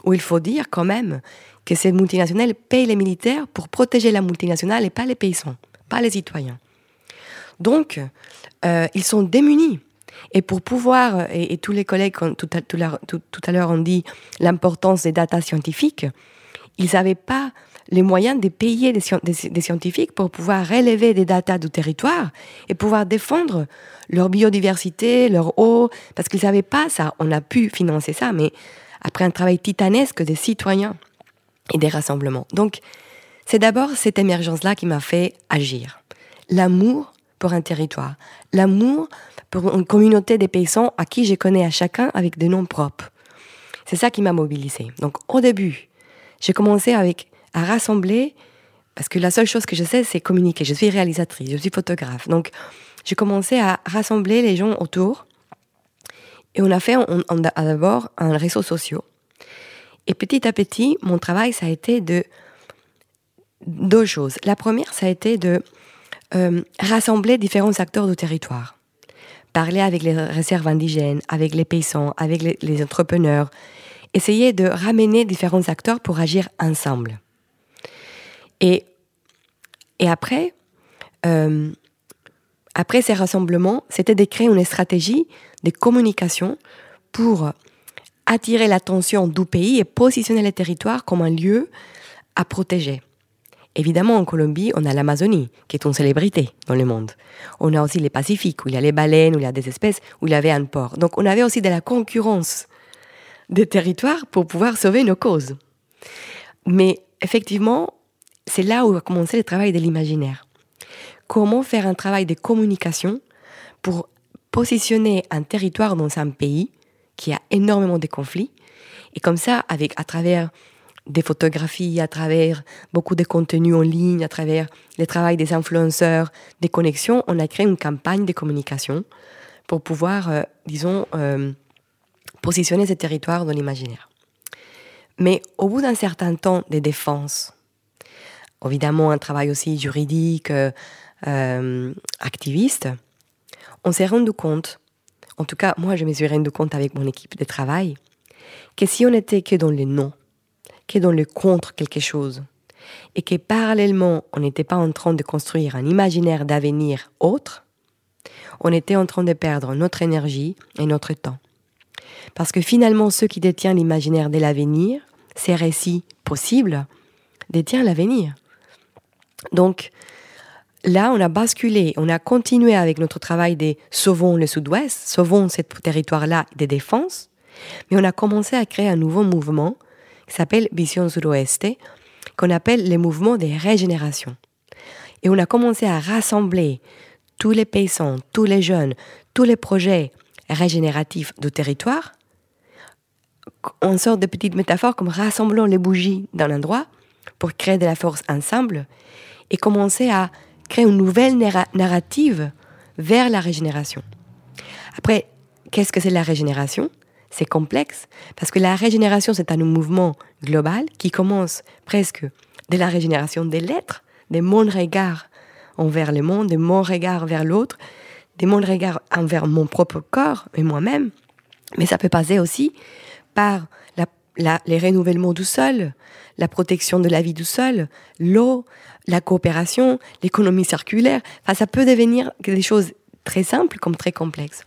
où il faut dire quand même que ces multinationales payent les militaires pour protéger la multinationale et pas les paysans, pas les citoyens. Donc, euh, ils sont démunis. Et pour pouvoir, et, tous les collègues tout à, tout, à l'heure ont dit l'importance des datas scientifiques, ils n'avaient pas les moyens de payer des, scientifiques pour pouvoir relever des datas du territoire et pouvoir défendre leur biodiversité, leur eau, parce qu'ils ne savaient pas ça. On a pu financer ça, mais après un travail titanesque des citoyens et des rassemblements. Donc, c'est d'abord cette émergence-là qui m'a fait agir. L'amour pour un territoire, l'amour pour une communauté des paysans à qui je connais à chacun avec des noms propres. C'est ça qui m'a mobilisé. Donc, au début, j'ai commencé avec à rassembler, parce que la seule chose que je sais, c'est communiquer. Je suis réalisatrice, je suis photographe. Donc, j'ai commencé à rassembler les gens autour. Et on a fait d'abord un réseau social. Et petit à petit, mon travail, ça a été de deux choses. La première, ça a été de euh, rassembler différents acteurs du territoire. Parler avec les réserves indigènes, avec les paysans, avec les, entrepreneurs. Essayer de ramener différents acteurs pour agir ensemble. Et, et après, euh, après ces rassemblements, c'était de créer une stratégie de communication pour attirer l'attention du pays et positionner le territoire comme un lieu à protéger. Évidemment, en Colombie, on a l'Amazonie, qui est une célébrité dans le monde. On a aussi les Pacifiques, où il y a les baleines, où il y a des espèces, où il y avait un port. Donc on avait aussi de la concurrence des territoires pour pouvoir sauver nos causes. Mais effectivement, c'est là où a commencé le travail de l'imaginaire. Comment faire un travail de communication pour positionner un territoire dans un pays qui a énormément de conflits et comme ça, avec à travers des photographies, à travers beaucoup de contenus en ligne, à travers le travail des influenceurs, des connexions, on a créé une campagne de communication pour pouvoir, euh, disons, euh, positionner ce territoire dans l'imaginaire. Mais au bout d'un certain temps de défense, évidemment un travail aussi juridique, euh, activiste, on s'est rendu compte, en tout cas moi je me suis rendu compte avec mon équipe de travail, que si on était que dans le non, que dans le contre quelque chose, et que parallèlement on n'était pas en train de construire un imaginaire d'avenir autre, on était en train de perdre notre énergie et notre temps. Parce que finalement, ceux qui détiennent l'imaginaire de l'avenir, ces récits possibles, détiennent l'avenir. Donc, là, on a basculé, on a continué avec notre travail des Sauvons le Sud-Ouest, Sauvons ce territoire-là des défenses, mais on a commencé à créer un nouveau mouvement qui s'appelle Vision Sud-Ouest, qu'on appelle le mouvement des régénérations. Et on a commencé à rassembler tous les paysans, tous les jeunes, tous les projets régénératifs du territoire en sorte de petite métaphore comme rassemblons les bougies d'un endroit pour créer de la force ensemble et commencer à créer une nouvelle narrative vers la régénération. Après, qu'est-ce que c'est la régénération? C'est complexe parce que la régénération, c'est un mouvement global qui commence presque de la régénération des lettres, de mon regard envers le monde, de mon regard vers l'autre, de mon regard envers mon propre corps et moi-même. Mais ça peut passer aussi par les renouvellements du sol, la protection de la vie du sol, l'eau, la coopération, l'économie circulaire. Enfin, ça peut devenir des choses très simples comme très complexes.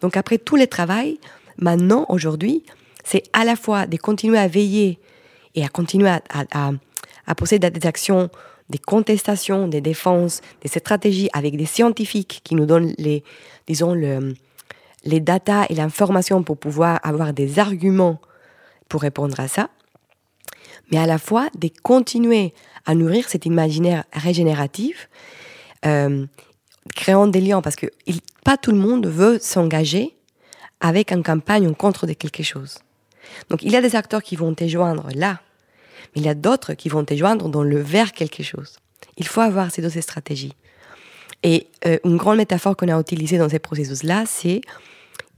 Donc après tout le travail, maintenant, aujourd'hui, c'est à la fois de continuer à veiller et à continuer à, à, posséder des actions, des contestations, des défenses, des stratégies avec des scientifiques qui nous donnent les, disons, le, les datas et l'information pour pouvoir avoir des arguments pour répondre à ça, mais à la fois de continuer à nourrir cet imaginaire régénératif, euh, créant des liens, parce que pas tout le monde veut s'engager avec une campagne contre de quelque chose. Donc il y a des acteurs qui vont te joindre là, mais il y a d'autres qui vont te joindre dans le vers quelque chose. Il faut avoir ces deux stratégies. Et euh, une grande métaphore qu'on a utilisée dans ces processus-là, c'est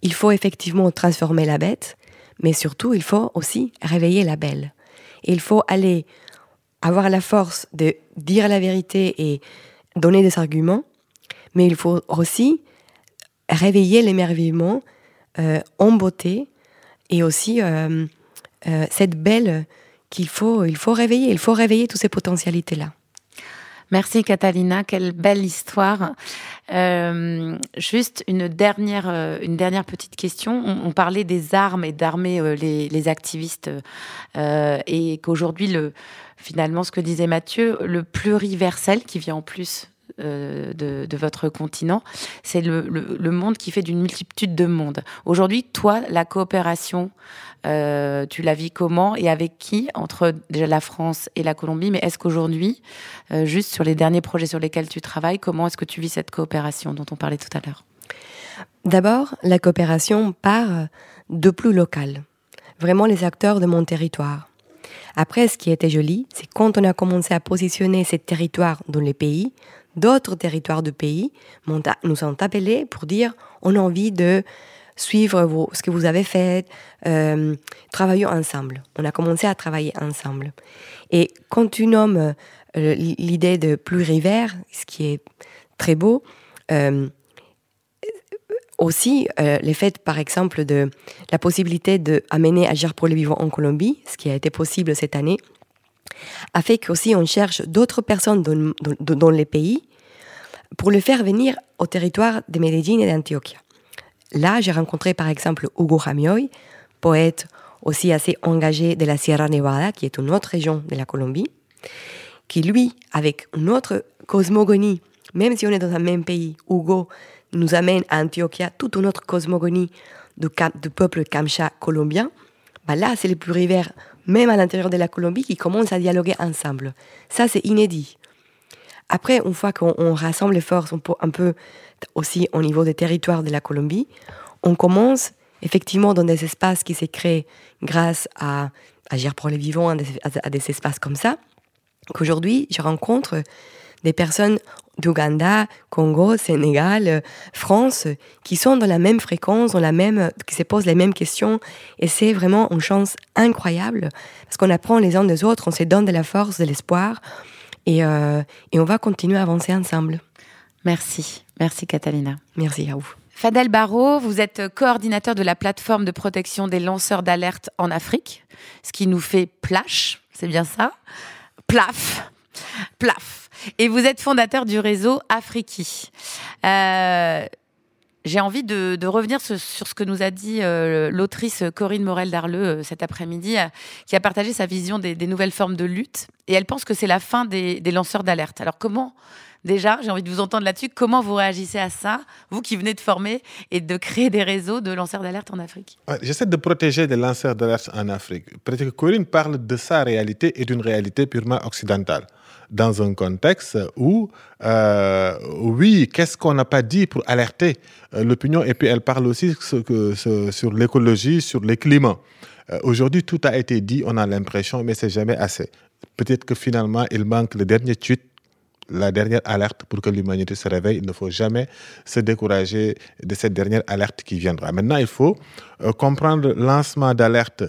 il faut effectivement transformer la bête, mais surtout il faut aussi réveiller la belle. Et il faut aller avoir la force de dire la vérité et donner des arguments, mais il faut aussi réveiller l'émerveillement euh, en beauté et aussi euh, euh, cette belle qu'il faut, il faut réveiller, il faut réveiller toutes ces potentialités-là. Merci Catalina, quelle belle histoire. Euh, juste une dernière, euh, une dernière petite question. On, parlait des armes et d'armer euh, les, activistes et qu'aujourd'hui, le, finalement, ce que disait Mathieu, le pluriversel qui vient en plus de, votre continent, c'est le, monde qui fait d'une multitude de mondes. Aujourd'hui, toi, la coopération euh, tu la vis comment et avec qui entre déjà la France et la Colombie Mais est-ce qu'aujourd'hui, euh, juste sur les derniers projets sur lesquels tu travailles, comment est-ce que tu vis cette coopération dont on parlait tout à l'heure? D'abord, la coopération part de plus local, vraiment les acteurs de mon territoire. Après, ce qui était joli, c'est quand on a commencé à positionner ces territoires dans les pays, d'autres territoires du pays nous ont appelés pour dire on a envie de suivre ce que vous avez fait, euh, travaillons ensemble. On a commencé à travailler ensemble. Et quand tu nommes euh, l'idée de pluriver, ce qui est très beau, euh, aussi le fait, par exemple, de la possibilité d'amener Agir pour les vivants en Colombie, ce qui a été possible cette année, a fait qu'aussi on cherche d'autres personnes dans, dans, les pays pour le faire venir au territoire de Medellín et d'Antioquia. Là, j'ai rencontré par exemple Hugo Jamioy, poète aussi assez engagé de la Sierra Nevada, qui est une autre région de la Colombie, qui lui, avec une autre cosmogonie, même si on est dans un même pays, Hugo nous amène à Antioquia toute une autre cosmogonie du, peuple kamcha colombien. Bah là, c'est les plus rivers, même à l'intérieur de la Colombie, qui commencent à dialoguer ensemble. Ça, c'est inédit. Après, une fois qu'on rassemble les forces un peu aussi au niveau des territoires de la Colombie, on commence effectivement dans des espaces qui s'est créés grâce à Agir pour les vivants, à des, espaces comme ça, qu'aujourd'hui, je rencontre des personnes d'Ouganda, Congo, Sénégal, France, qui sont dans la même fréquence, dans la même, qui se posent les mêmes questions. Et c'est vraiment une chance incroyable, parce qu'on apprend les uns des autres, on se donne de la force, de l'espoir, et, euh, et on va continuer à avancer ensemble. Merci. Merci Catalina. Merci à vous. Fadel Barrault, vous êtes coordinateur de la plateforme de protection des lanceurs d'alerte en Afrique, ce qui nous fait plash, c'est bien ça? Plaf, plaf. Et vous êtes fondateur du réseau Afriki. Euh, j'ai envie de, revenir sur, ce que nous a dit euh, l'autrice Corinne Morel-Darleux euh, cet après-midi, euh, qui a partagé sa vision des, nouvelles formes de lutte. Et elle pense que c'est la fin des, lanceurs d'alerte. Alors comment, déjà, j'ai envie de vous entendre là-dessus, comment vous réagissez à ça, vous qui venez de former et de créer des réseaux de lanceurs d'alerte en Afrique? J'essaie de protéger des lanceurs d'alerte en Afrique. Peut-être que Corinne parle de sa réalité et d'une réalité purement occidentale dans un contexte où, euh, oui, qu'est-ce qu'on n'a pas dit pour alerter euh, l'opinion Et puis elle parle aussi sur l'écologie, sur les climats. Euh, aujourd'hui, tout a été dit, on a l'impression, mais c'est jamais assez. Peut-être que finalement, il manque le dernier tweet la dernière alerte pour que l'humanité se réveille. Il ne faut jamais se décourager de cette dernière alerte qui viendra. Maintenant, il faut comprendre le lancement d'alerte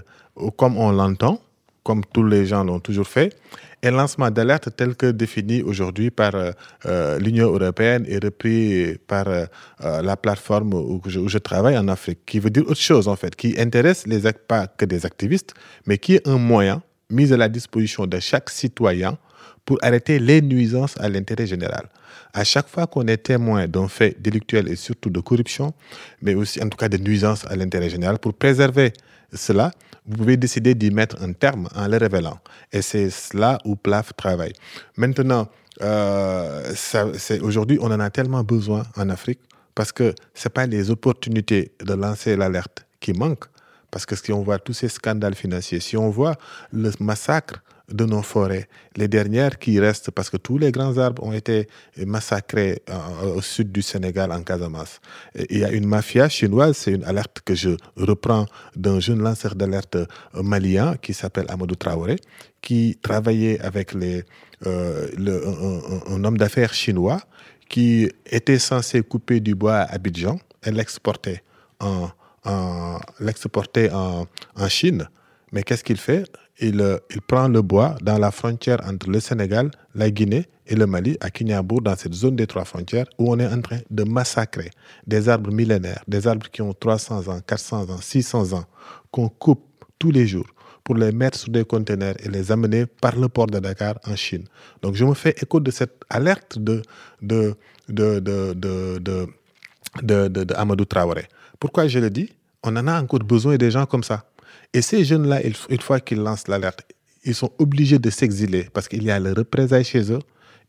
comme on l'entend, comme tous les gens l'ont toujours fait, et lancement d'alerte tel que défini aujourd'hui par euh, euh, l'Union européenne et repris par euh, la plateforme où je, travaille en Afrique, qui veut dire autre chose en fait, qui intéresse les pas que des activistes, mais qui est un moyen mis à la disposition de chaque citoyen pour arrêter les nuisances à l'intérêt général. À chaque fois qu'on est témoin d'un fait délictuel et surtout de corruption, mais aussi en tout cas de nuisances à l'intérêt général, pour préserver cela, vous pouvez décider d'y mettre un terme en le révélant. Et c'est là où PLAF travaille. Maintenant, euh, aujourd'hui, on en a tellement besoin en Afrique parce que ce pas les opportunités de lancer l'alerte qui manquent. Parce que si on voit tous ces scandales financiers, si on voit le massacre de nos forêts, les dernières qui restent, parce que tous les grands arbres ont été massacrés euh, au sud du Sénégal, en Casamance. il y a une mafia chinoise, c'est une alerte que je reprends d'un jeune lanceur d'alerte euh, malien qui s'appelle Amadou Traoré, qui travaillait avec euh, un, homme d'affaires chinois qui était censé couper du bois à Abidjan et l'exporter en, en Chine. Mais qu'est-ce qu'il fait? Il, il, prend le bois dans la frontière entre le Sénégal, la Guinée et le Mali, à Kinyabour, dans cette zone des trois frontières, où on est en train de massacrer des arbres millénaires, des arbres qui ont 300 ans, 400 ans, 600 ans, qu'on coupe tous les jours pour les mettre sur des conteneurs et les amener par le port de Dakar en Chine. Donc je me fais écho de cette alerte de, de Amadou Traoré. Pourquoi je le dis? On en a encore besoin des gens comme ça. Et ces jeunes-là, une fois qu'ils lancent l'alerte, ils sont obligés de s'exiler parce qu'il y a le représailles chez eux,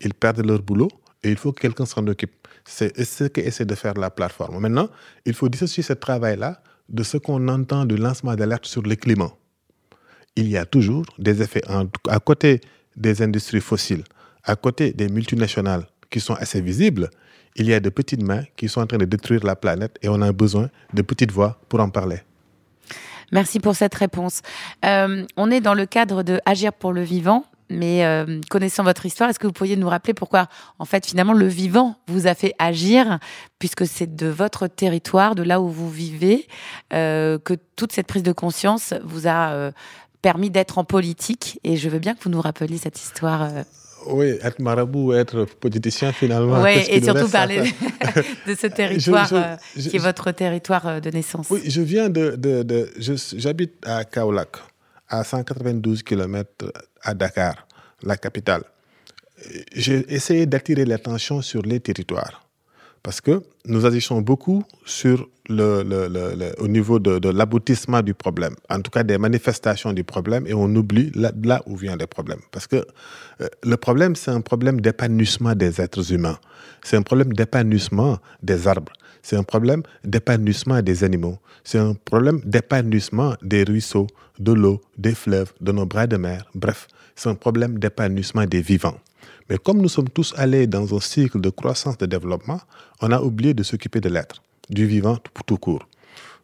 ils perdent leur boulot et il faut que quelqu'un s'en occupe. C'est ce qu'essaie de faire la plateforme. Maintenant, il faut dissocier ce travail-là de ce qu'on entend du lancement d'alerte sur le climat. Il y a toujours des effets à côté des industries fossiles, à côté des multinationales qui sont assez visibles, il y a de petites mains qui sont en train de détruire la planète et on a besoin de petites voix pour en parler. Merci pour cette réponse. Euh, on est dans le cadre de Agir pour le vivant, mais euh, connaissant votre histoire, est-ce que vous pourriez nous rappeler pourquoi, en fait, finalement, le vivant vous a fait agir, puisque c'est de votre territoire, de là où vous vivez, euh, que toute cette prise de conscience vous a permis d'être en politique? Et je veux bien que vous nous rappeliez cette histoire oui, être marabout, être politicien finalement. Oui, et surtout parler *laughs* de ce *laughs* territoire euh, qui est votre territoire euh, de naissance. Oui, je viens de. de, J'habite à Kaolack, à 192 km à Dakar, la capitale. J'ai essayé d'attirer l'attention sur les territoires parce que nous agissons beaucoup sur le, le, au niveau de, l'aboutissement du problème, en tout cas des manifestations du problème, et on oublie là, où vient le problème. Parce que euh, le problème, c'est un problème d'épanouissement des êtres humains, c'est un problème d'épanouissement des arbres, c'est un problème d'épanouissement des animaux, c'est un problème d'épanouissement des ruisseaux, de l'eau, des fleuves, de nos bras de mer, bref, c'est un problème d'épanouissement des vivants. Mais comme nous sommes tous allés dans un cycle de croissance de développement, on a oublié de s'occuper de l'être, du vivant tout court.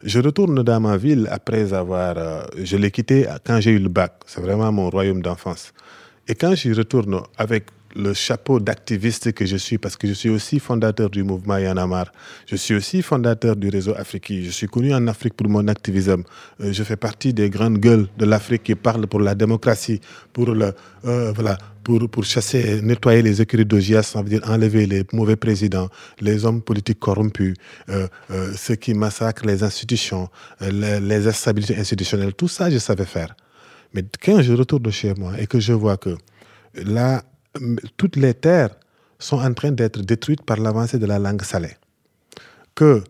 Je retourne dans ma ville après avoir... Euh, je l'ai quitté quand j'ai eu le bac. C'est vraiment mon royaume d'enfance. Et quand j'y retourne avec le chapeau d'activiste que je suis, parce que je suis aussi fondateur du mouvement Yanamar. Je suis aussi fondateur du réseau Afrique. Je suis connu en Afrique pour mon activisme. Euh, je fais partie des grandes gueules de l'Afrique qui parlent pour la démocratie, pour le, euh, voilà, pour, pour chasser, nettoyer les écuries d'Ogias, ça veut dire enlever les mauvais présidents, les hommes politiques corrompus, euh, ceux qui massacrent les institutions, les, les instabilités institutionnelles. Tout ça, je savais faire. Mais quand je retourne chez moi et que je vois que là, toutes les terres sont en train d'être détruites par l'avancée de la langue salée. Que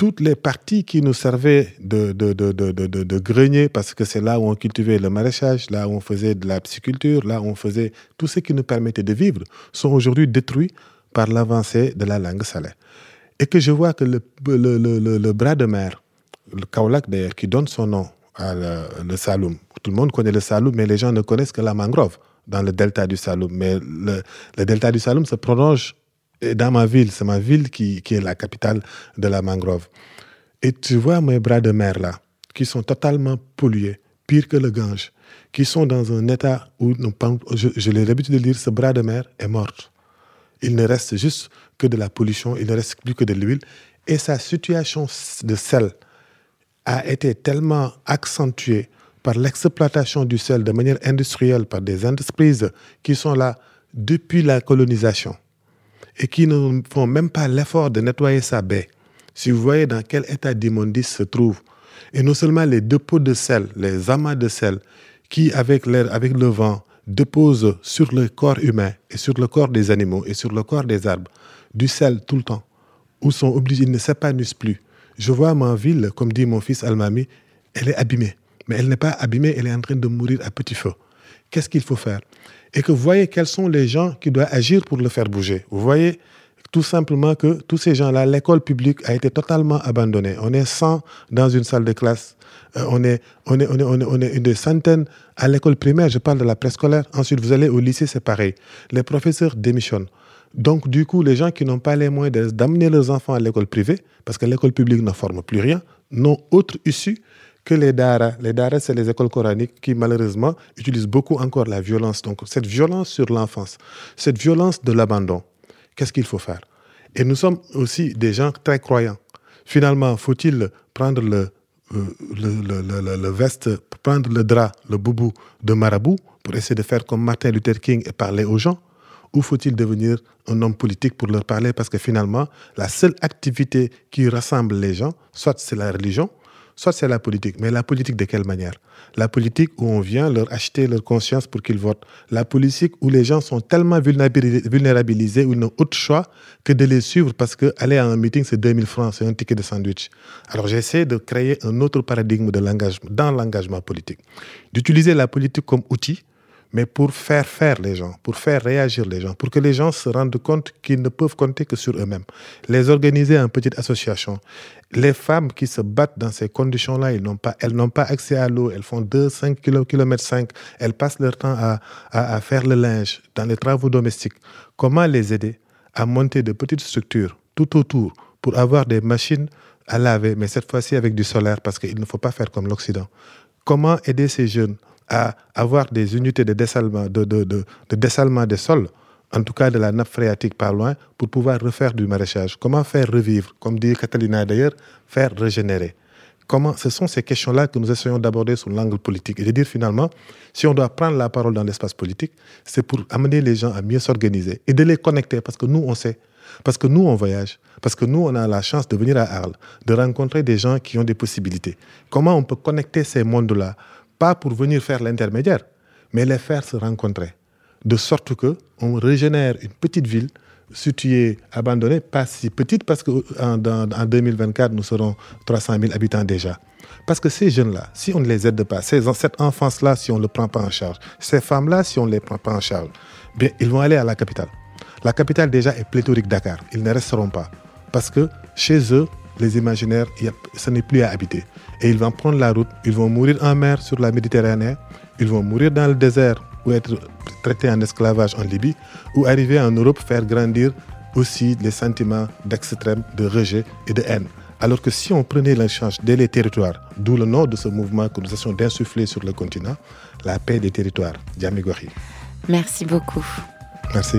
toutes les parties qui nous servaient de, de, de, de grenier, parce que c'est là où on cultivait le maraîchage, là où on faisait de la pisciculture, là où on faisait tout ce qui nous permettait de vivre, sont aujourd'hui détruits par l'avancée de la langue salée. Et que je vois que le, le, le, le bras de mer, le Kaolak d'ailleurs, qui donne son nom à le, Saloum, tout le monde connaît le Saloum, mais les gens ne connaissent que la mangrove dans le delta du Saloum. Mais le, delta du Saloum se prolonge dans ma ville, c'est ma ville qui, est la capitale de la mangrove. Et tu vois mes bras de mer là, qui sont totalement pollués, pire que le Gange, qui sont dans un état où, je, je l'ai l'habitude de dire, ce bras de mer est mort. Il ne reste juste que de la pollution, il ne reste plus que de l'huile. Et sa situation de sel a été tellement accentuée par l'exploitation du sel de manière industrielle par des entreprises qui sont là depuis la colonisation et qui ne font même pas l'effort de nettoyer sa baie. Si vous voyez dans quel état d'immondice se trouve, et non seulement les dépôts de sel, les amas de sel, qui avec, l'air, avec le vent déposent sur le corps humain et sur le corps des animaux et sur le corps des arbres du sel tout le temps, où sont obligés, ils ne s'épanouissent plus. Je vois ma ville, comme dit mon fils Almami, elle est abîmée. Mais elle n'est pas abîmée, elle est en train de mourir à petit feu. Qu'est-ce qu'il faut faire? Et que vous voyez quels sont les gens qui doivent agir pour le faire bouger. Vous voyez tout simplement que tous ces gens-là, l'école publique a été totalement abandonnée. On est 100 dans une salle de classe. Euh, on, est, on, est, on, est, on, est, une centaine à l'école primaire, je parle de la préscolaire. Ensuite, vous allez au lycée, c'est pareil. Les professeurs démissionnent. Donc, du coup, les gens qui n'ont pas les moyens d'amener leurs enfants à l'école privée, parce que l'école publique ne forme plus rien, n'ont autre issue que les dara. Les dara, c'est les écoles coraniques qui, malheureusement, utilisent beaucoup encore la violence. Donc, cette violence sur l'enfance, cette violence de l'abandon, qu'est-ce qu'il faut faire? Et nous sommes aussi des gens très croyants. Finalement, faut-il prendre le, euh, le, le, le, veste, prendre le drap, le boubou de marabout pour essayer de faire comme Martin Luther King et parler aux gens? Ou faut-il devenir un homme politique pour leur parler? Parce que finalement, la seule activité qui rassemble les gens, soit c'est la religion, soit c'est la politique. Mais la politique de quelle manière? La politique où on vient leur acheter leur conscience pour qu'ils votent. La politique où les gens sont tellement vulnérabilisés ou n'ont autre choix que de les suivre parce que aller à un meeting, c'est 2000 francs, c'est un ticket de sandwich. Alors j'essaie de créer un autre paradigme dans l'engagement politique. D'utiliser la politique comme outil mais pour faire faire les gens, pour faire réagir les gens, pour que les gens se rendent compte qu'ils ne peuvent compter que sur eux-mêmes. Les organiser en petites associations. Les femmes qui se battent dans ces conditions-là, elles n'ont pas, accès à l'eau, elles font 2, 5 km 5, elles passent leur temps à, à faire le linge, dans les travaux domestiques. Comment les aider à monter de petites structures tout autour pour avoir des machines à laver, mais cette fois-ci avec du solaire, parce qu'il ne faut pas faire comme l'Occident? Comment aider ces jeunes à avoir des unités de dessalement, de, de, de, de dessalement des sols, en tout cas de la nappe phréatique par loin, pour pouvoir refaire du maraîchage. Comment faire revivre, comme dit Catalina d'ailleurs, faire régénérer? Comment, ce sont ces questions-là que nous essayons d'aborder sous l'angle politique. Et de dire finalement, si on doit prendre la parole dans l'espace politique, c'est pour amener les gens à mieux s'organiser et de les connecter, parce que nous, on sait. Parce que nous, on voyage. Parce que nous, on a la chance de venir à Arles, de rencontrer des gens qui ont des possibilités. Comment on peut connecter ces mondes-là pas pour venir faire l'intermédiaire, mais les faire se rencontrer. De sorte que on régénère une petite ville située, abandonnée, pas si petite, parce qu'en en 2024, nous serons 300 000 habitants déjà. Parce que ces jeunes-là, si on ne les aide pas, ces, cette enfance-là, si on ne le prend pas en charge, ces femmes-là, si on ne les prend pas en charge, bien, ils vont aller à la capitale. La capitale déjà est pléthorique Dakar. Ils ne resteront pas. Parce que chez eux, les imaginaires, ce n'est plus à habiter. Et ils vont prendre la route, ils vont mourir en mer sur la Méditerranée, ils vont mourir dans le désert ou être traités en esclavage en Libye, ou arriver en Europe faire grandir aussi les sentiments d'extrême, de rejet et de haine. Alors que si on prenait l'échange dès les territoires, d'où le nom de ce mouvement que nous essayons d'insuffler sur le continent, la paix des territoires, Diamigori. Merci beaucoup. Merci.